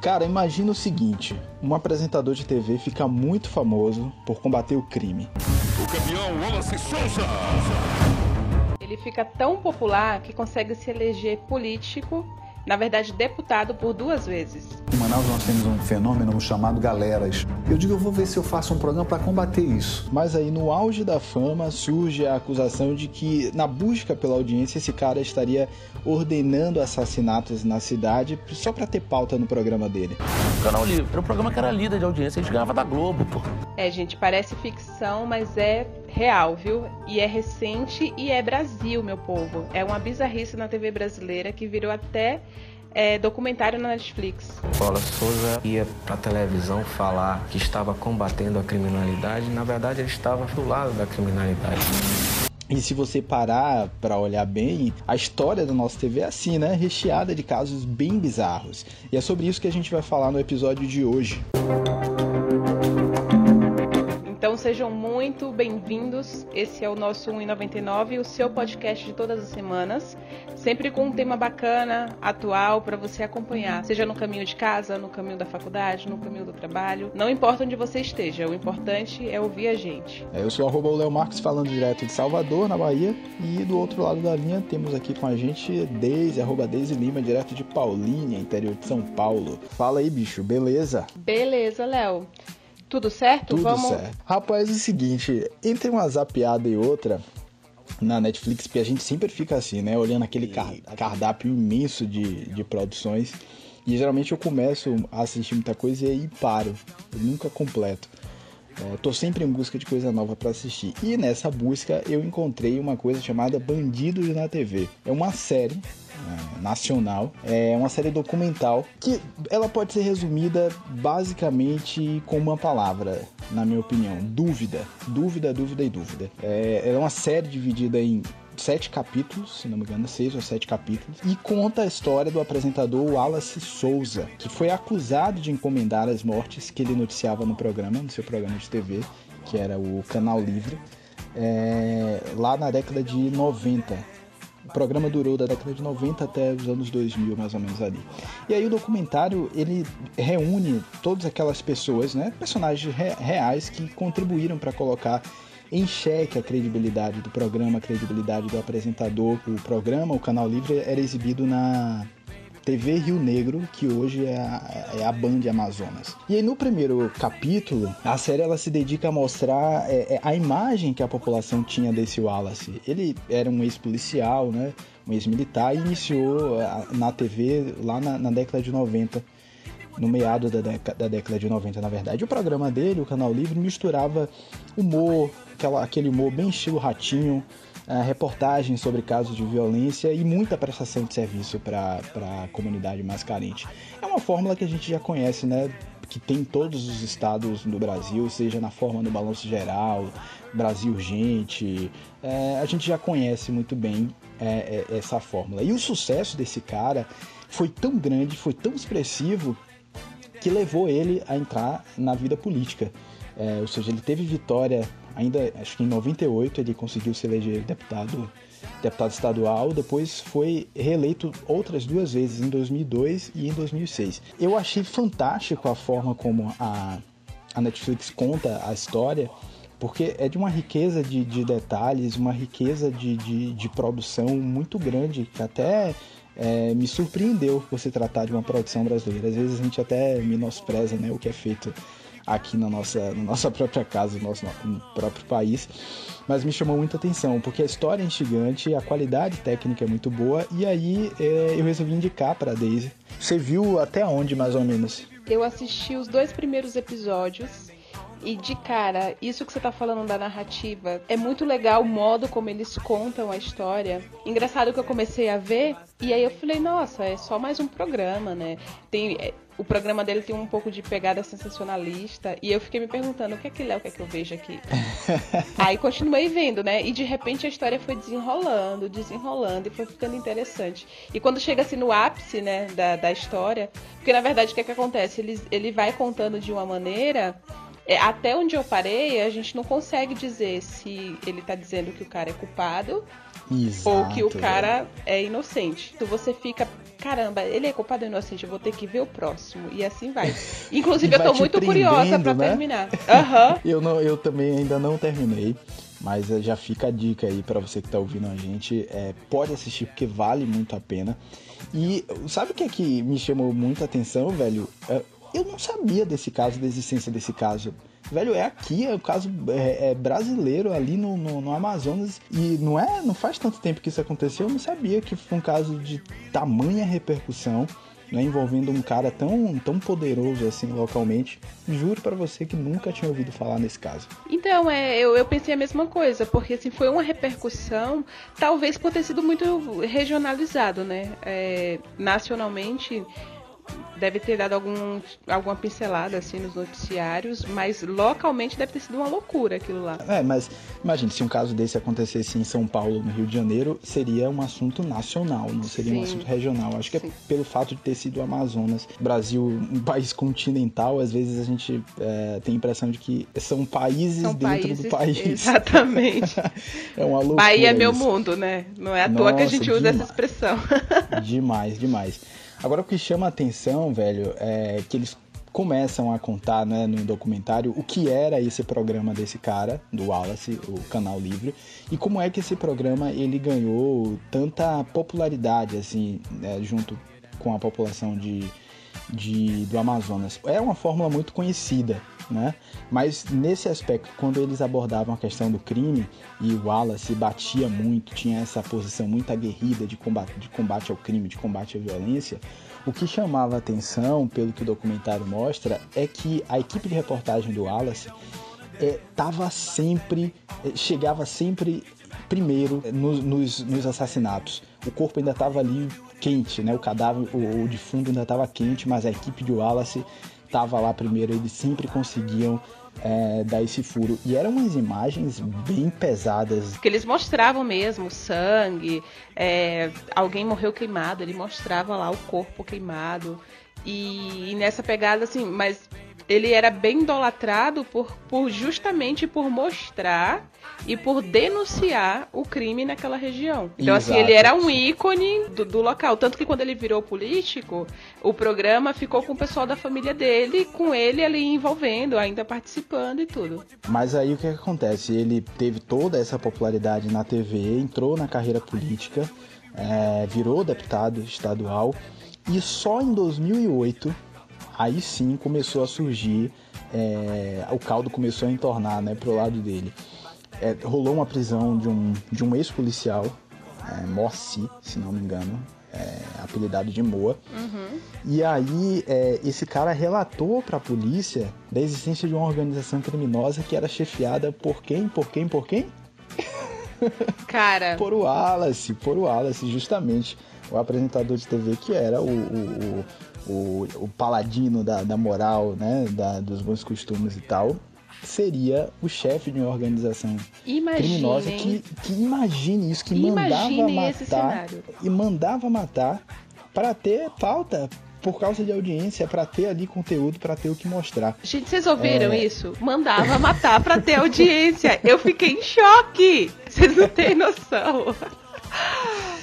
Cara, imagina o seguinte: um apresentador de TV fica muito famoso por combater o crime. O campeão Wallace Souza! Ele fica tão popular que consegue se eleger político na verdade, deputado por duas vezes. Manaus nós temos um fenômeno chamado galeras. Eu digo, eu vou ver se eu faço um programa para combater isso. Mas aí no auge da fama surge a acusação de que na busca pela audiência esse cara estaria ordenando assassinatos na cidade só para ter pauta no programa dele. O Canal Livre era um programa que era líder de audiência, a gente ganhava da Globo, pô. É, gente, parece ficção, mas é real, viu? E é recente e é Brasil, meu povo. É uma bizarrice na TV brasileira que virou até é, documentário na Netflix. Paula Souza ia para televisão falar que estava combatendo a criminalidade, na verdade ele estava do lado da criminalidade. E se você parar para olhar bem, a história da nossa TV é assim, né? Recheada de casos bem bizarros. E é sobre isso que a gente vai falar no episódio de hoje. Então sejam muito bem-vindos. Esse é o nosso 1,99, o seu podcast de todas as semanas, sempre com um tema bacana, atual para você acompanhar, seja no caminho de casa, no caminho da faculdade, no caminho do trabalho, não importa onde você esteja, o importante é ouvir a gente. É, eu sou o Léo Marques falando direto de Salvador, na Bahia, e do outro lado da linha temos aqui com a gente Deise, arroba Deise Lima, direto de Paulínia, interior de São Paulo. Fala aí, bicho, beleza? Beleza, Léo. Tudo certo? Tudo Vamos... certo. Rapaz, é o seguinte, entre uma zapiada e outra, na Netflix, porque a gente sempre fica assim, né? Olhando aquele cardápio imenso de, de produções. E geralmente eu começo a assistir muita coisa e aí paro. Eu nunca completo. É, tô sempre em busca de coisa nova para assistir. E nessa busca eu encontrei uma coisa chamada Bandidos na TV. É uma série nacional. É uma série documental que ela pode ser resumida basicamente com uma palavra, na minha opinião: dúvida. Dúvida, dúvida e dúvida. É, é uma série dividida em sete capítulos, se não me engano, seis ou sete capítulos, e conta a história do apresentador Wallace Souza, que foi acusado de encomendar as mortes que ele noticiava no programa, no seu programa de TV, que era o Canal Livre, é, lá na década de 90. O programa durou da década de 90 até os anos 2000, mais ou menos ali. E aí o documentário, ele reúne todas aquelas pessoas, né, personagens re reais que contribuíram para colocar em xeque a credibilidade do programa, a credibilidade do apresentador. O programa, o Canal Livre, era exibido na TV Rio Negro, que hoje é a, é a Band Amazonas. E aí no primeiro capítulo, a série ela se dedica a mostrar é, é, a imagem que a população tinha desse Wallace. Ele era um ex-policial, né? um ex-militar, e iniciou é, na TV lá na, na década de 90 no meado da, da, década de 90, na verdade. O programa dele, o Canal Livre, misturava humor, aquela, aquele humor bem estilo ratinho, reportagens sobre casos de violência e muita prestação de serviço para a comunidade mais carente. É uma fórmula que a gente já conhece, né? Que tem em todos os estados do Brasil, seja na forma do balanço geral, Brasil Urgente. É, a gente já conhece muito bem é, é, essa fórmula. E o sucesso desse cara foi tão grande, foi tão expressivo, que levou ele a entrar na vida política. É, ou seja, ele teve vitória ainda, acho que em 98 ele conseguiu se eleger deputado, deputado estadual, depois foi reeleito outras duas vezes, em 2002 e em 2006. Eu achei fantástico a forma como a, a Netflix conta a história, porque é de uma riqueza de, de detalhes, uma riqueza de, de, de, produção muito grande, que até é, me surpreendeu você tratar de uma produção brasileira. Às vezes a gente até menospreza né, o que é feito aqui na nossa, na nossa própria casa, no nosso no próprio país. Mas me chamou muita atenção, porque a história é instigante, a qualidade técnica é muito boa, e aí é, eu resolvi indicar para a Daisy. Você viu até onde, mais ou menos? Eu assisti os dois primeiros episódios. E de cara, isso que você tá falando da narrativa, é muito legal o modo como eles contam a história. Engraçado que eu comecei a ver, e aí eu falei, nossa, é só mais um programa, né? Tem, é, o programa dele tem um pouco de pegada sensacionalista. E eu fiquei me perguntando o que é que Léo quer que eu veja aqui. Aí continuei vendo, né? E de repente a história foi desenrolando, desenrolando e foi ficando interessante. E quando chega assim no ápice, né, da, da história, porque na verdade o que é que acontece? Ele, ele vai contando de uma maneira é, até onde eu parei, a gente não consegue dizer se ele tá dizendo que o cara é culpado Exato, ou que o cara é inocente. Então você fica, caramba, ele é culpado ou inocente, eu vou ter que ver o próximo. E assim vai. Inclusive, eu vai tô te muito curiosa prendendo, né? terminar. Aham. Eu, não, eu também ainda não terminei, mas eh, já fica a dica aí pra você que tá ouvindo a gente. É, pode assistir porque vale muito a pena. E sabe o que é que me chamou muita atenção, velho? É, Eu não sabia desse caso, da existência desse caso. Velho, é aqui, é o caso é, é brasileiro ali no, no, no Amazonas. E não é, não faz tanto tempo que isso aconteceu, eu não sabia que foi um caso de tamanha repercussão. Né, envolvendo um cara tão, tão poderoso assim localmente. Juro pra você que nunca tinha ouvido falar nesse caso. Então, é, eu, eu pensei a mesma coisa, porque assim, foi uma repercussão, talvez por ter sido muito regionalizado, né? É, nacionalmente deve ter dado algum, alguma pincelada assim nos noticiários, mas localmente deve ter sido uma loucura aquilo lá. É, mas imagine, se um caso desse acontecesse em São Paulo, no Rio de Janeiro, seria um assunto nacional, não seria um Sim. assunto regional. Acho que Sim. é pelo fato de ter sido o Amazonas. Brasil, um país continental, às vezes a gente é, tem a impressão de que são países São dentro países, do país. exatamente. é uma loucura Bahia é meu isso. mundo, né? Não é à toa que a Nossa, gente usa essa expressão. Demais, demais. Agora o que chama a atenção, velho, é que eles começam a contar, né, no documentário, o que era esse programa desse cara, do Wallace, o Canal Livre, e como é que esse programa ele ganhou tanta popularidade, assim, né, junto com a população de, de, do Amazonas. É uma fórmula muito conhecida, né? Mas nesse aspecto, quando eles abordavam a questão do crime e o Wallace batia muito, tinha essa posição muito aguerrida de combate, de combate ao crime, de combate à violência, o que chamava atenção, pelo que o documentário mostra, é que a equipe de reportagem do Wallace estava sempre, eh, chegava sempre primeiro eh, nos, nos, nos assassinatos. O corpo ainda estava ali quente, né? O cadáver, o, o defunto ainda estava quente, mas a equipe de Wallace estava lá primeiro. Eles sempre conseguiam eh, dar esse furo. E eram umas imagens bem pesadas. Porque eles mostravam mesmo sangue, é, alguém morreu queimado, ele mostrava lá o corpo queimado. E, e nessa pegada, assim, mas ele era bem idolatrado por, por justamente por mostrar e por denunciar o crime naquela região. Então, assim, Exato. ele era um ícone do, do local. Tanto que quando ele virou político, o programa ficou com o pessoal da família dele, com ele ali envolvendo, ainda participando e tudo. Mas aí o que, que acontece? Ele teve toda essa popularidade na TV, entrou na carreira política, eh, virou deputado estadual e só em 2008 aí sim começou a surgir, eh, o caldo começou a entornar né, pro lado dele. Eh, rolou uma prisão de um, de um ex-policial, é, Morsi, se não me engano, é, apelidado de Moa. E aí, é, esse cara relatou para a polícia da existência de uma organização criminosa que era chefiada por quem? Por quem? Por quem? Cara, Por o Wallace, por o Wallace, justamente. O apresentador de TV que era o, o, o, o, paladino da, da moral, né? Da, dos bons costumes e tal. Seria o chefe de uma organização criminosa que, que imagine isso, que mandava Imaginem esse matar cenário. e mandava matar para ter pauta por causa de audiência, para ter ali conteúdo, para ter o que mostrar. Gente, vocês ouviram É. isso? Mandava matar pra ter audiência. Eu fiquei em choque. Vocês não têm noção.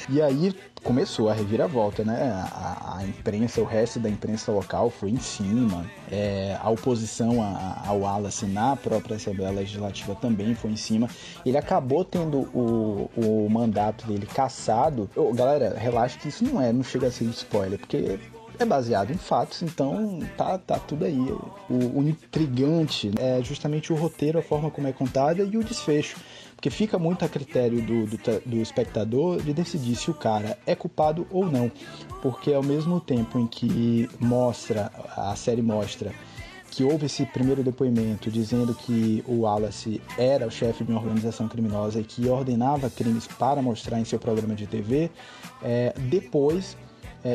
E aí começou a reviravolta, né? A, a imprensa, o resto da imprensa local foi em cima. É, a oposição ao Wallace na própria Assembleia Legislativa também foi em cima. Ele acabou tendo o, o mandato dele cassado. Galera, relaxa que isso não é, não chega a ser spoiler, porque é baseado em fatos, então tá, tá tudo aí. O, o intrigante é justamente o roteiro, a forma como é contada e o desfecho. Porque fica muito a critério do, do, do espectador de decidir se o cara é culpado ou não. Porque ao mesmo tempo em que mostra, a série mostra que houve esse primeiro depoimento dizendo que o Wallace era o chefe de uma organização criminosa e que ordenava crimes para mostrar em seu programa de TV, é, depois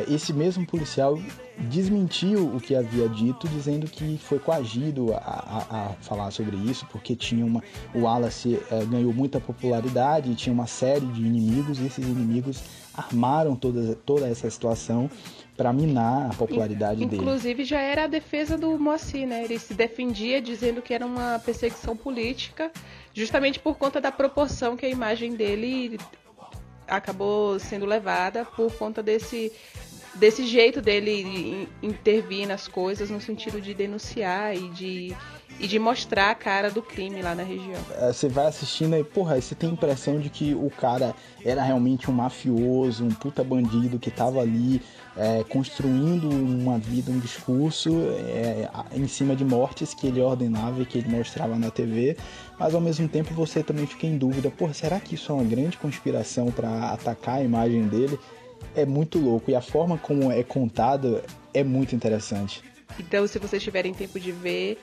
esse mesmo policial desmentiu o que havia dito, dizendo que foi coagido a, a, a falar sobre isso, porque tinha uma, o Wallace é, ganhou muita popularidade, tinha uma série de inimigos, e esses inimigos armaram toda, toda essa situação para minar a popularidade Inclusive, dele. Inclusive já era a defesa do Moacir, né? Ele se defendia dizendo que era uma perseguição política, justamente por conta da proporção que a imagem dele acabou sendo levada por conta desse desse jeito dele intervir nas coisas no sentido de denunciar e de e de mostrar a cara do crime lá na região. É, você vai assistindo e, porra, você tem a impressão de que o cara era realmente um mafioso, um puta bandido que tava ali é, construindo uma vida, um discurso é, em cima de mortes que ele ordenava e que ele mostrava na TV, mas ao mesmo tempo você também fica em dúvida, porra, será que isso é uma grande conspiração para atacar a imagem dele? É muito louco e a forma como é contado é muito interessante. Então, se vocês tiverem tempo de ver,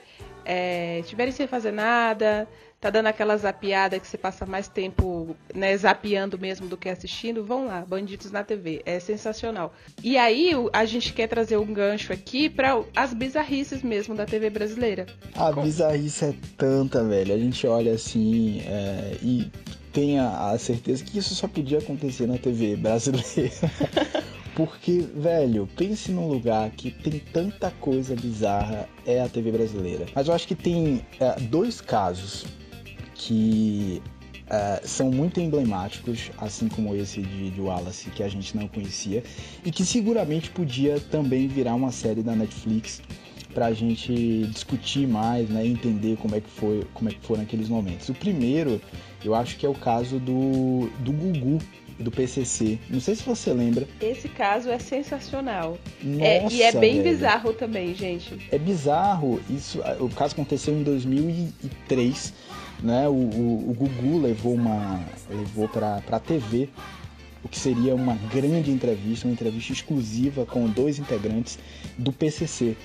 é, estiverem sem fazer nada, tá dando aquela zapiada que você passa mais tempo né, zapeando mesmo do que assistindo, vão lá, Bandidos na TV, é sensacional. E aí a gente quer trazer um gancho aqui para as bizarrices mesmo da TV brasileira. A bizarrice é tanta, velho. A gente olha assim é, e tem a, a certeza que isso só podia acontecer na TV brasileira. Porque, velho, pense num lugar que tem tanta coisa bizarra, é a TV brasileira. Mas eu acho que tem é, dois casos que é, são muito emblemáticos, assim como esse de, de, Wallace, que a gente não conhecia, e que seguramente podia também virar uma série da Netflix pra gente discutir mais, né, entender como é que foi, como é que foram aqueles momentos. O primeiro, eu acho que é o caso do, do Gugu, do PCC. Não sei se você lembra. Esse caso é sensacional. Nossa, é, e é bem velho. bizarro também, gente. É bizarro. Isso, o caso aconteceu em 2003, né? O, o, o Gugu levou uma levou para para TV o que seria uma grande entrevista, uma entrevista exclusiva com dois integrantes do PCC.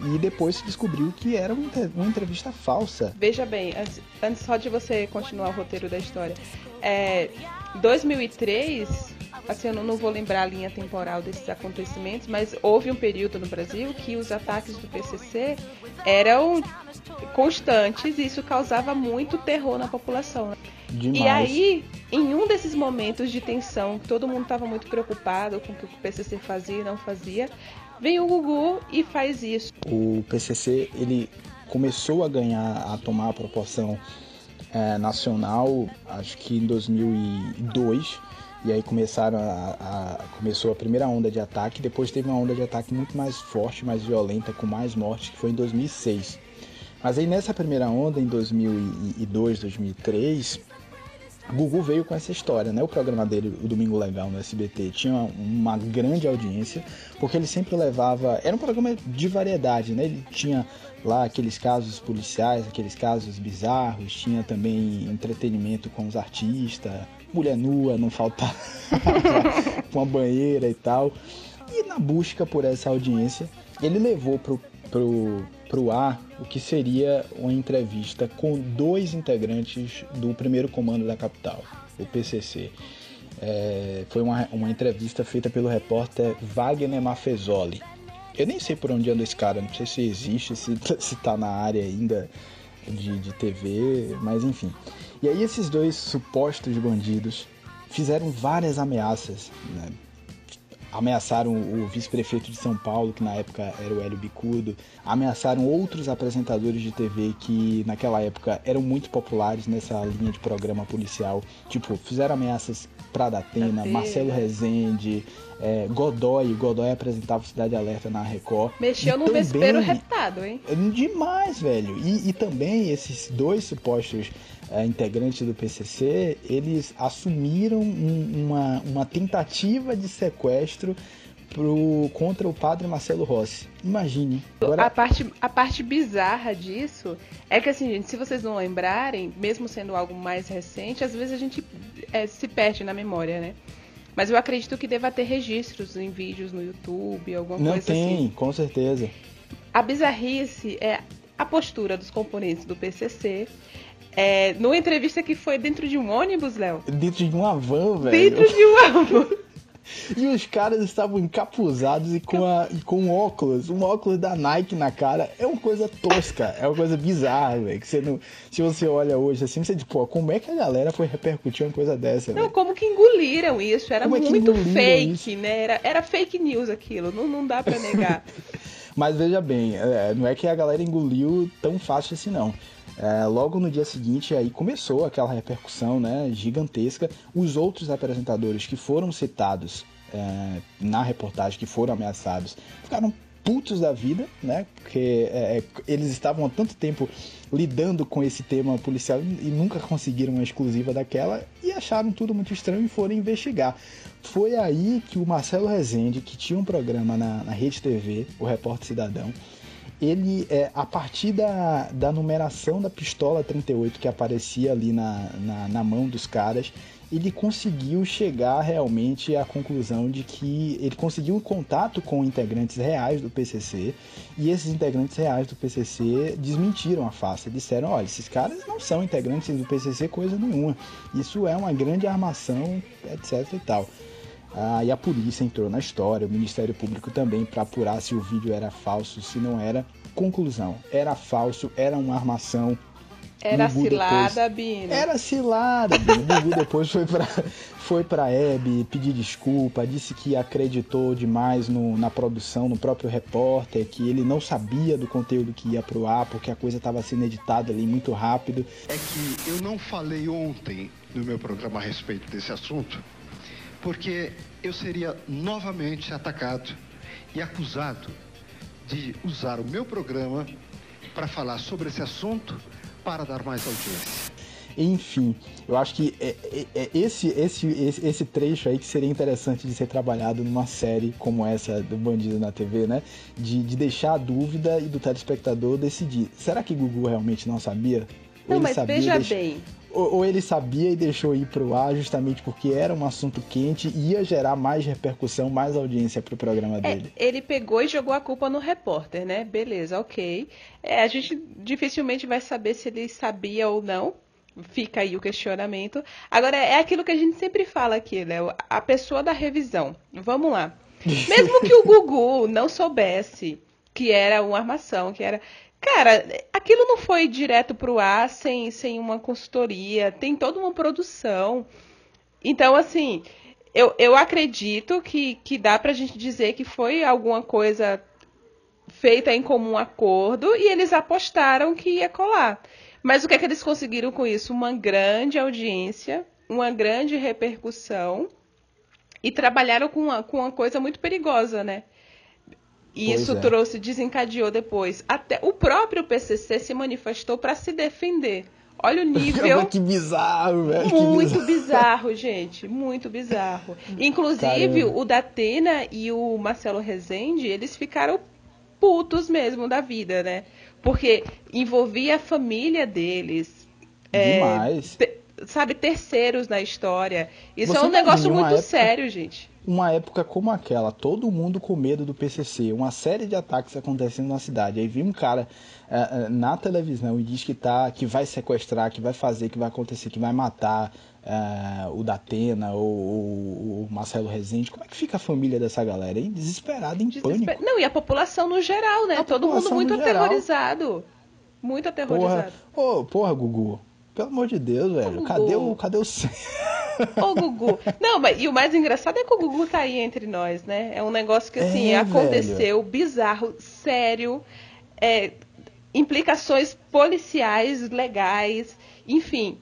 E depois se descobriu que era uma entrevista falsa. Veja bem, antes, antes só de você continuar o roteiro da história, é, 2003, assim, eu não, não vou lembrar a linha temporal desses acontecimentos, mas houve um período no Brasil que os ataques do PCC eram constantes e isso causava muito terror na população. Né? Demais. E aí, em um desses momentos de tensão, todo mundo estava muito preocupado com o que o PCC fazia e não fazia, vem o Gugu e faz isso. O PCC, ele começou a ganhar, a tomar a proporção é, nacional, acho que em 2002, e aí começaram a, a, começou a primeira onda de ataque, depois teve uma onda de ataque muito mais forte, mais violenta, com mais mortes, que foi em 2006. Mas aí nessa primeira onda, em 2002, 2003, Gugu veio com essa história, né? O programa dele, o Domingo Legal no SBT, tinha uma grande audiência, porque ele sempre levava. Era um programa de variedade, né? Ele tinha lá aqueles casos policiais, aqueles casos bizarros, tinha também entretenimento com os artistas, mulher nua, não faltava, com a banheira e tal. E na busca por essa audiência, ele levou pro, pro, pro ar o que seria uma entrevista com dois integrantes do primeiro comando da capital, o PCC. É, foi uma, uma entrevista feita pelo repórter Wagner Maffezoli. Eu nem sei por onde anda esse cara, não sei se existe, se, se tá na área ainda de, de TV, mas enfim. E aí esses dois supostos bandidos fizeram várias ameaças, né? Ameaçaram o vice-prefeito de São Paulo, que na época era o Hélio Bicudo, ameaçaram outros apresentadores de TV que naquela época eram muito populares nessa linha de programa policial. Tipo, fizeram ameaças para Datena, Marcelo Rezende, é, Godoy, Godoy apresentava Cidade Alerta na Record. Mexeu e no também, vespeiro reptado, hein? Demais, velho. E, e também esses dois supostos é, integrantes do PCC, eles assumiram um, uma, uma tentativa de sequestro pro, contra o padre Marcelo Rossi. Imagine. Agora... A, parte, a parte bizarra disso é que, assim, gente, se vocês não lembrarem, mesmo sendo algo mais recente, às vezes a gente é, se perde na memória, né? Mas eu acredito que deva ter registros em vídeos no YouTube, alguma não coisa tem, assim. Não tem, com certeza. A bizarrice é a postura dos componentes do PCC é, numa entrevista que foi dentro de um ônibus, Léo. Dentro de uma van, velho. Dentro de uma van. E os caras estavam encapuzados e com, a, e com um óculos, um óculos da Nike na cara. É uma coisa tosca, é uma coisa bizarra, velho. Que você não. Se você olha hoje assim, você diz, pô, como é que a galera foi repercutir uma coisa dessa, Não, velho? como que engoliram isso? Era Como é muito engoliram fake, isso? né? Era, era fake news aquilo, não, não dá pra negar. Mas veja bem, é, não é que a galera engoliu tão fácil assim, não. É, logo no dia seguinte, aí começou aquela repercussão né, gigantesca. Os outros apresentadores que foram citados é, na reportagem, que foram ameaçados, ficaram putos da vida, né? Porque é, eles estavam há tanto tempo lidando com esse tema policial e nunca conseguiram uma exclusiva daquela e acharam tudo muito estranho e foram investigar. Foi aí que o Marcelo Rezende, que tinha um programa na, na Rede TV, o Repórter Cidadão, ele, é, a partir da, da numeração da pistola 38 que aparecia ali na, na, na mão dos caras, ele conseguiu chegar realmente à conclusão de que ele conseguiu um contato com integrantes reais do PCC e esses integrantes reais do PCC desmentiram a face. Disseram: olha, esses caras não são integrantes do PCC coisa nenhuma. Isso é uma grande armação, etc e tal. Ah, e a polícia entrou na história, o Ministério Público também, para apurar se o vídeo era falso, se não era. Conclusão: era falso, era uma armação. Era cilada, Bino. Era cilada. O Gugu depois foi pra, foi pra Hebe pedir desculpa, disse que acreditou demais no, na produção, no próprio repórter, que ele não sabia do conteúdo que ia pro ar, porque a coisa estava sendo editada ali muito rápido. é que eu não falei ontem no meu programa a respeito desse assunto, porque eu seria novamente atacado e acusado de usar o meu programa para falar sobre esse assunto para dar mais audiência. Enfim, eu acho que é, é- é esse, esse, esse, esse trecho aí que seria interessante de ser trabalhado numa série como essa do Bandido na TV, né? De, de deixar a dúvida e do telespectador decidir. Será que Gugu realmente não sabia? Ou Não, ele mas sabia e veja deixou- bem. Ou, ou ele sabia e deixou ir pro ar justamente porque era um assunto quente e ia gerar mais repercussão, mais audiência pro programa É, dele. ele pegou e jogou a culpa no repórter, né? Beleza, ok. É, a gente dificilmente vai saber se ele sabia ou não. Fica aí o questionamento. Agora, é aquilo que a gente sempre fala aqui, né? A pessoa da revisão. Vamos lá. Mesmo que o Gugu não soubesse que era uma armação, que era. Cara, aquilo não foi direto pro ar sem, sem uma consultoria, tem toda uma produção. Então, assim, eu, eu acredito que, que dá pra gente dizer que foi alguma coisa feita em comum acordo e eles apostaram que ia colar. Mas o que é que eles conseguiram com isso? Uma grande audiência, uma grande repercussão e trabalharam com uma, com uma coisa muito perigosa, né? E Pois isso é. trouxe, desencadeou depois. Até o próprio PCC se manifestou para se defender. Olha o nível que bizarro, velho. muito bizarro. bizarro, gente. Muito bizarro. Inclusive, Caramba. o Datena e o Marcelo Rezende, eles ficaram putos mesmo da vida, né? Porque envolvia a família deles. é, Demais. te- sabe, terceiros na história. Isso Você é um negócio muito época- sério, gente. Uma época como aquela, todo mundo com medo do PCC, uma série de ataques acontecendo na cidade. Aí vem um cara eh, na televisão e diz que tá, que vai sequestrar, que vai fazer, que vai acontecer, que vai matar eh, o Datena ou, ou o Marcelo Rezende. Como é que fica a família dessa galera, hein? Desesperada, em Desesper- pânico. Não, e a população no geral, né? A Todo mundo muito geral. aterrorizado. Muito Porra, aterrorizado. ô, porra, Gugu. Pelo amor de Deus, velho. Cadê o, cadê o Ô, Gugu. Não, mas e o mais engraçado é que o Gugu tá aí entre nós, né? É um negócio que, assim, É, aconteceu, bizarro, sério, é, implicações policiais, legais, enfim.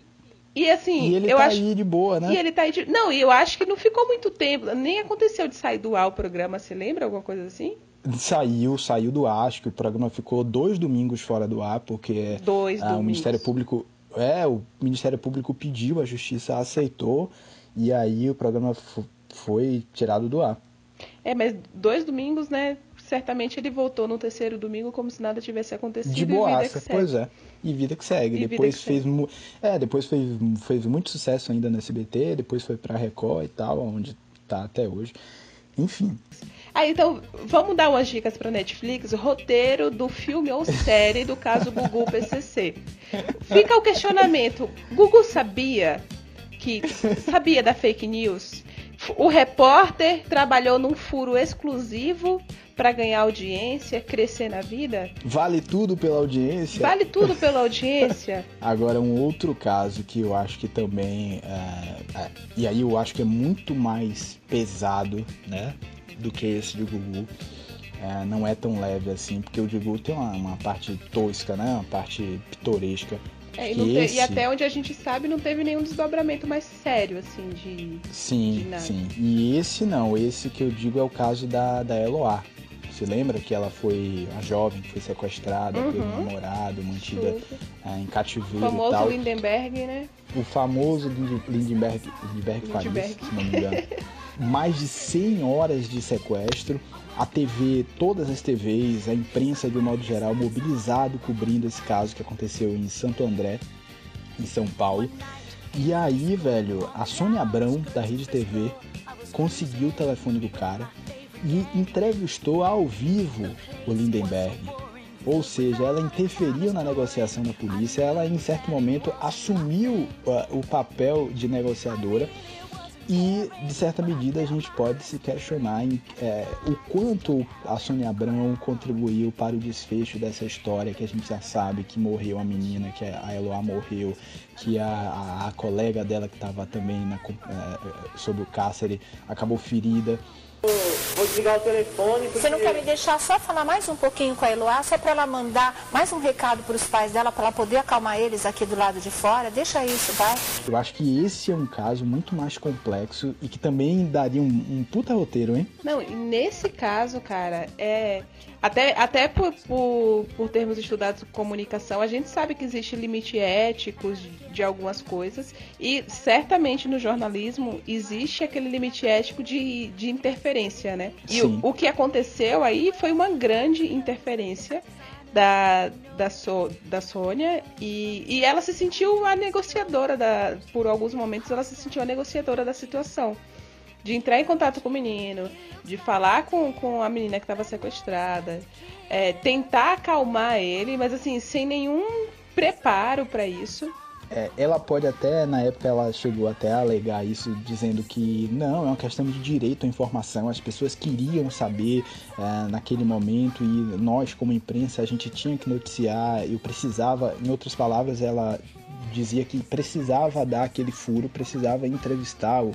E assim, E ele eu tá acho. aí de boa, né? E ele tá aí de... Não, e eu acho que não ficou muito tempo. Nem aconteceu de sair do ar o programa, se lembra? Alguma coisa assim? Saiu, saiu do ar, acho que o programa ficou dois domingos fora do ar, porque Dois ah, o. Ministério Público. É, o Ministério Público pediu, a justiça aceitou, e aí o programa fo- foi tirado do ar. É, mas dois domingos, né? Certamente ele voltou no terceiro domingo como se nada tivesse acontecido. De e boaça, pois é. E vida que segue. E depois que fez. segue. É, depois fez, fez muito sucesso ainda no SBT, depois foi pra Record e tal, onde tá até hoje. Enfim. Ah, então vamos dar umas dicas pra Netflix. Roteiro do filme ou série do caso Gugu PCC. Fica o questionamento: Gugu sabia que sabia da fake news? o repórter trabalhou num furo exclusivo para ganhar audiência, crescer na vida? Vale tudo pela audiência? Vale tudo pela audiência? Agora, um outro caso que eu acho que também. É, é, e aí eu acho que é muito mais pesado, né? Do que esse de Gugu. É, não é tão leve assim, porque o de Gugu tem uma, uma parte tosca, né? Uma parte pitoresca. É, e, esse... e, até onde a gente sabe não teve nenhum desdobramento mais sério, assim, de. Sim, de sim. E esse não, esse que eu digo é o caso da, da Eloá. Você lembra que ela foi a jovem que foi sequestrada uhum. pelo namorado, mantida é, em cativeiro o famoso e tal. Lindenberg, né? O famoso Lindenberg, Lindenberg Faris, se não me engano. Mais de 100 horas de sequestro. A TV, todas as TVs, a imprensa de um modo geral, mobilizado cobrindo esse caso que aconteceu em Santo André, em São Paulo. E aí, velho, a Sônia Abrão, da Rede TV, conseguiu o telefone do cara e entrevistou ao vivo o Lindenberg. Ou seja, ela interferiu na negociação da polícia, ela em certo momento assumiu uh, o papel de negociadora e, de certa medida, a gente pode se questionar em, é, o quanto a Sônia Abrão contribuiu para o desfecho dessa história que a gente já sabe que morreu a menina, que a Eloá morreu, que a, a, a colega dela que estava também na, é, sob o cárcere acabou ferida. Vou desligar o telefone. Porque... Você não quer me deixar só falar mais um pouquinho com a Eloá, só para ela mandar mais um recado para os pais dela, para ela poder acalmar eles aqui do lado de fora? Deixa isso, vai. Eu acho que esse é um caso muito mais complexo e que também daria um, um puta roteiro, hein? Não, e nesse caso, cara, é. Até, até por, por, por termos estudado comunicação, a gente sabe que existe limite éticos de, de algumas coisas e certamente no jornalismo existe aquele limite ético de, de interferência, né? E o, o, que aconteceu aí foi uma grande interferência da, da, so, da Sônia e, e ela se sentiu a negociadora da. Por alguns momentos ela se sentiu a negociadora da situação de entrar em contato com o menino, de falar com, com a menina que estava sequestrada, é, tentar acalmar ele, mas assim, sem nenhum preparo para isso. É, ela pode até, na época, ela chegou até a alegar isso, dizendo que não, é uma questão de direito à informação, as pessoas queriam saber é, naquele momento e nós, como imprensa, a gente tinha que noticiar, eu precisava, em outras palavras, ela dizia que precisava dar aquele furo, precisava entrevistar o,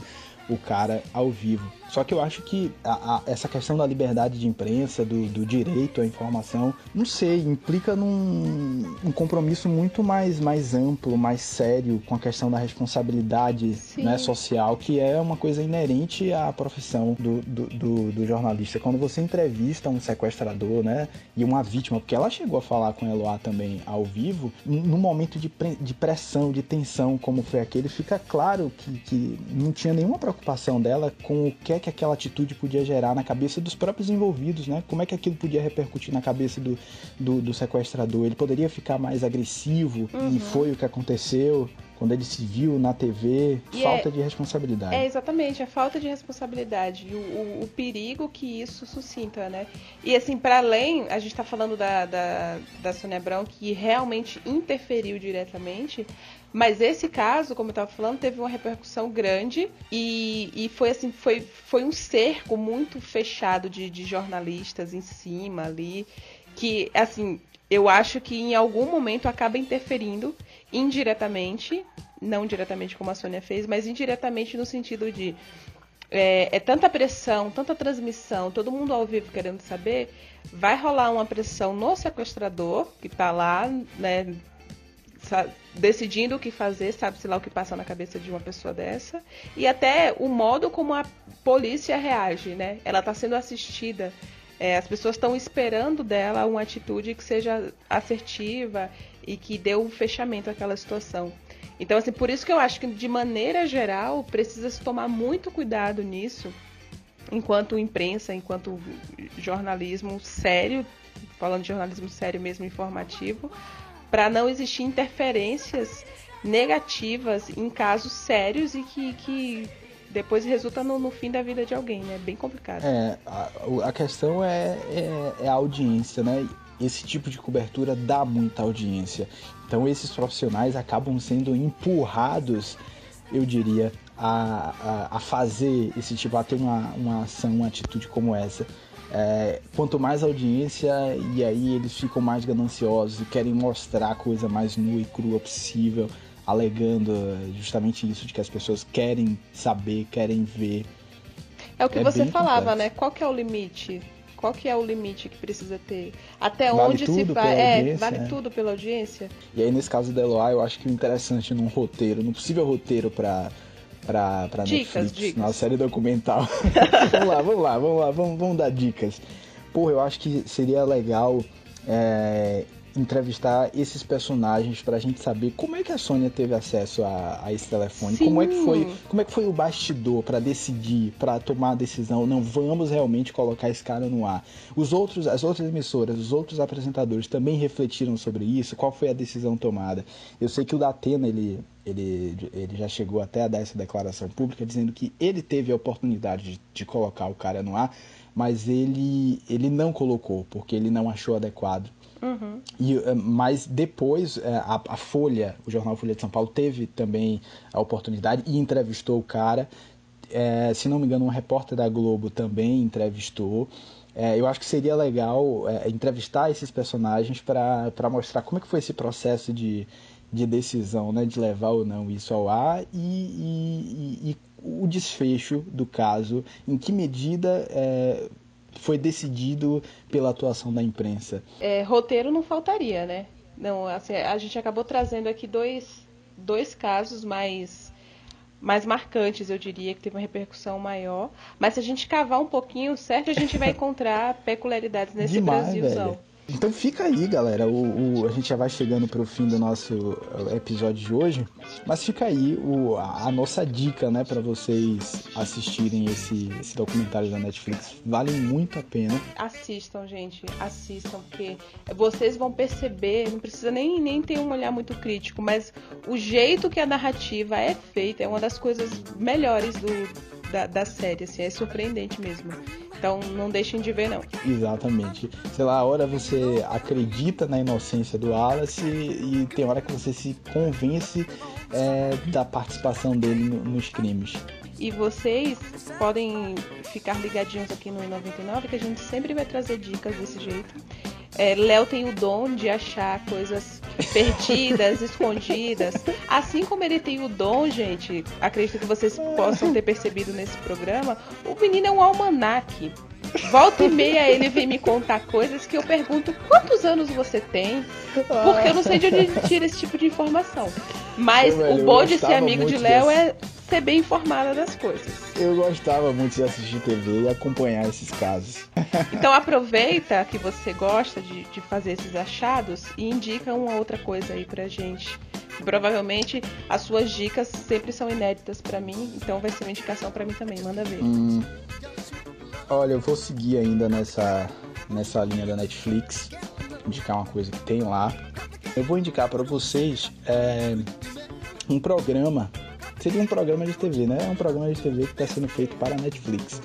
o cara ao vivo. Só que eu acho que a, a, essa questão da liberdade de imprensa, do, do, direito à informação, não sei, implica num um compromisso muito mais, mais amplo, mais sério com a questão da responsabilidade né, social, que é uma coisa inerente à profissão do, do, do, jornalista. Quando você entrevista um sequestrador né, e uma vítima, porque ela chegou a falar com Eloá também ao vivo, num momento de, de pressão, de tensão como foi aquele, fica claro que, que não tinha nenhuma preocupação dela com o que é que aquela atitude podia gerar na cabeça dos próprios envolvidos, né? Como é que aquilo podia repercutir na cabeça do, do, do sequestrador? Ele poderia ficar mais agressivo uhum. e foi o que aconteceu quando ele se viu na TV, e falta é, de responsabilidade. É, exatamente, a falta de responsabilidade e o, o, o, perigo que isso suscita, né? E assim, para além, a gente está falando da, da, da Sônia Abrão, que realmente interferiu diretamente, mas esse caso, como eu estava falando, teve uma repercussão grande e, e foi assim, foi, foi um cerco muito fechado de, de jornalistas em cima ali, que assim, eu acho que em algum momento acaba interferindo indiretamente, não diretamente como a Sônia fez, mas indiretamente no sentido de é, é, tanta pressão, tanta transmissão, todo mundo ao vivo querendo saber, vai rolar uma pressão no sequestrador, que está lá, né, decidindo o que fazer, sabe-se lá o que passa na cabeça de uma pessoa dessa, e até o modo como a polícia reage, né? Ela está sendo assistida, é, as pessoas estão esperando dela uma atitude que seja assertiva e que dê um fechamento àquela situação. Então, assim, por isso que eu acho que, de maneira geral, precisa se tomar muito cuidado nisso, enquanto imprensa, enquanto jornalismo sério, falando de jornalismo sério mesmo, informativo, para não existir interferências negativas em casos sérios e que, que depois resulta no, no, fim da vida de alguém, né? Bem complicado. É, a, a questão é, é, é, a audiência, né? Esse tipo de cobertura dá muita audiência. Então esses profissionais acabam sendo empurrados, eu diria, a, a, a fazer esse tipo, a ter uma, uma ação, uma atitude como essa. É, quanto mais audiência, e aí eles ficam mais gananciosos e querem mostrar a coisa mais nua e crua possível, alegando justamente isso de que as pessoas querem saber, querem ver. É o que é você falava, complexo. né? Qual que é o limite? Qual que é o limite que precisa ter? Até vale onde se vai? É, vale é. tudo pela audiência? E aí, nesse caso da Eloy, eu acho que o interessante num roteiro, num possível roteiro para pra, pra dicas, Netflix, dicas. na série documental. vamos lá, vamos lá, vamos lá, vamos, vamos dar dicas. Porra, eu acho que seria legal é, entrevistar esses personagens pra gente saber como é que a Sônia teve acesso a, a esse telefone, Sim. como é que foi, como é que foi o bastidor para decidir, para tomar a decisão, não vamos realmente colocar esse cara no ar. Os outros, as outras emissoras, os outros apresentadores também refletiram sobre isso, qual foi a decisão tomada. Eu sei que o Datena ele ele, ele já chegou até a dar essa declaração pública dizendo que ele teve a oportunidade de, de colocar o cara no ar, mas ele, ele não colocou, porque ele não achou adequado. Uhum. E, eh, mas depois eh, a, a, Folha, o jornal Folha de São Paulo, teve também a oportunidade e entrevistou o cara. É, se não me engano, um repórter da Globo também entrevistou. É, eu acho que seria legal é, entrevistar esses personagens para mostrar como é que foi esse processo de, de decisão, né, de levar ou não isso ao ar e, e, e, e o desfecho do caso, em que medida foi decidido pela atuação da imprensa. É, roteiro não faltaria, né? Não, assim, a gente acabou trazendo aqui dois, dois casos mais mais marcantes, eu diria, que teve uma repercussão maior. Mas se a gente cavar um pouquinho, certo, a gente vai encontrar peculiaridades nesse Demais, Brasilzão. Velho. Então fica aí, galera. O, o, a gente já vai chegando para o fim do nosso eh, episódio de hoje, mas fica aí o, a, a nossa dica, né, para vocês assistirem esse, esse documentário da Netflix. Vale muito a pena. Assistam, gente, assistam, porque vocês vão perceber, não precisa nem, nem ter um olhar muito crítico, mas o jeito que a narrativa é feita é uma das coisas melhores do, da, da série, assim, é surpreendente mesmo. Então não deixem de ver, não. Exatamente. Sei lá, a hora você acredita na inocência do Wallace e, tem hora que você se convence é, da participação dele no, nos crimes. E vocês podem ficar ligadinhos aqui no 99 que a gente sempre vai trazer dicas desse jeito. É, Léo tem o dom de achar coisas perdidas, escondidas. Assim como ele tem o dom, gente, acredito que vocês possam ter percebido nesse programa, o menino é um almanaque. Volta e meia ele vem me contar coisas que eu pergunto quantos anos você tem, porque eu não sei de onde ele tira esse tipo de informação. Mas o bom de ser amigo de Léo é ser bem informada das coisas. Eu gostava muito de assistir TV e acompanhar esses casos. Então aproveita que você gosta de, de fazer esses achados e indica uma outra coisa aí pra gente. provavelmente as suas dicas sempre são inéditas para mim, então vai ser uma indicação para mim também. Manda ver. Hum, olha, eu vou seguir ainda nessa, nessa linha da Netflix, indicar uma coisa que tem lá. Eu vou indicar para vocês é, um programa seria um programa de TV, né? É um programa de TV que está sendo feito para a Netflix.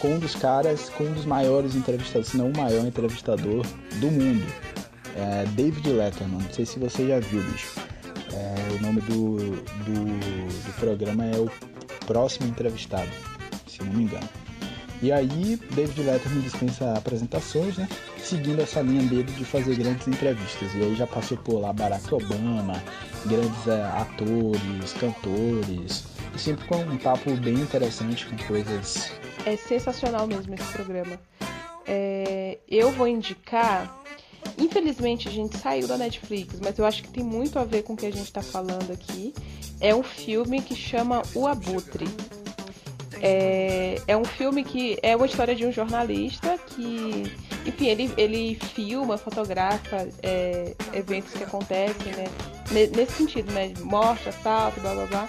Com um dos caras, com um dos maiores entrevistadores, se não o maior entrevistador do mundo. É David Letterman. Não sei se você já viu, bicho. É, o nome do, do, do programa é O Próximo Entrevistado, se não me engano. E aí, David Letterman dispensa apresentações, né? Seguindo essa linha dele de fazer grandes entrevistas. E aí já passou por lá Barack Obama, grandes é, atores, cantores. E sempre com um papo bem interessante, com coisas. É sensacional mesmo esse programa. É, eu vou indicar. Infelizmente a gente saiu da Netflix, mas eu acho que tem muito a ver com o que a gente está falando aqui. É um filme que chama O Abutre. É, é um filme que é uma história de um jornalista que, enfim, ele, ele filma, fotografa é, eventos que acontecem, né? Nesse sentido, né? Morte, assalto, blá blá blá.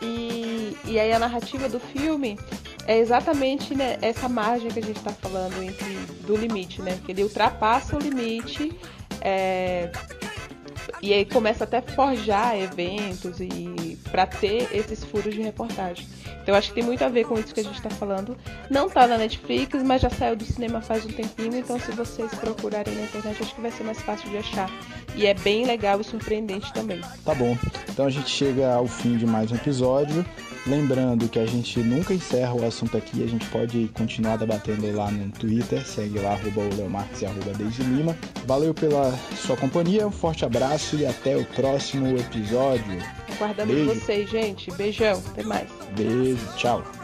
E, e aí a narrativa do filme é exatamente né, essa margem que a gente está falando entre do limite, né? Que ele ultrapassa o limite é, e aí começa até a forjar eventos e para ter esses furos de reportagem. Então acho que tem muito a ver com isso que a gente está falando. Não tá na Netflix, mas já saiu do cinema faz um tempinho, então se vocês procurarem na internet, acho que vai ser mais fácil de achar. E é bem legal e surpreendente também. Tá bom. Então a gente chega ao fim de mais um episódio. Lembrando que a gente nunca encerra o assunto aqui, a gente pode continuar debatendo lá no Twitter, segue lá, arroba e arroba Deise Lima. Valeu pela sua companhia, um forte abraço e até o próximo episódio. Aguardamos vocês, gente. Beijão, até mais. Beijo, tchau.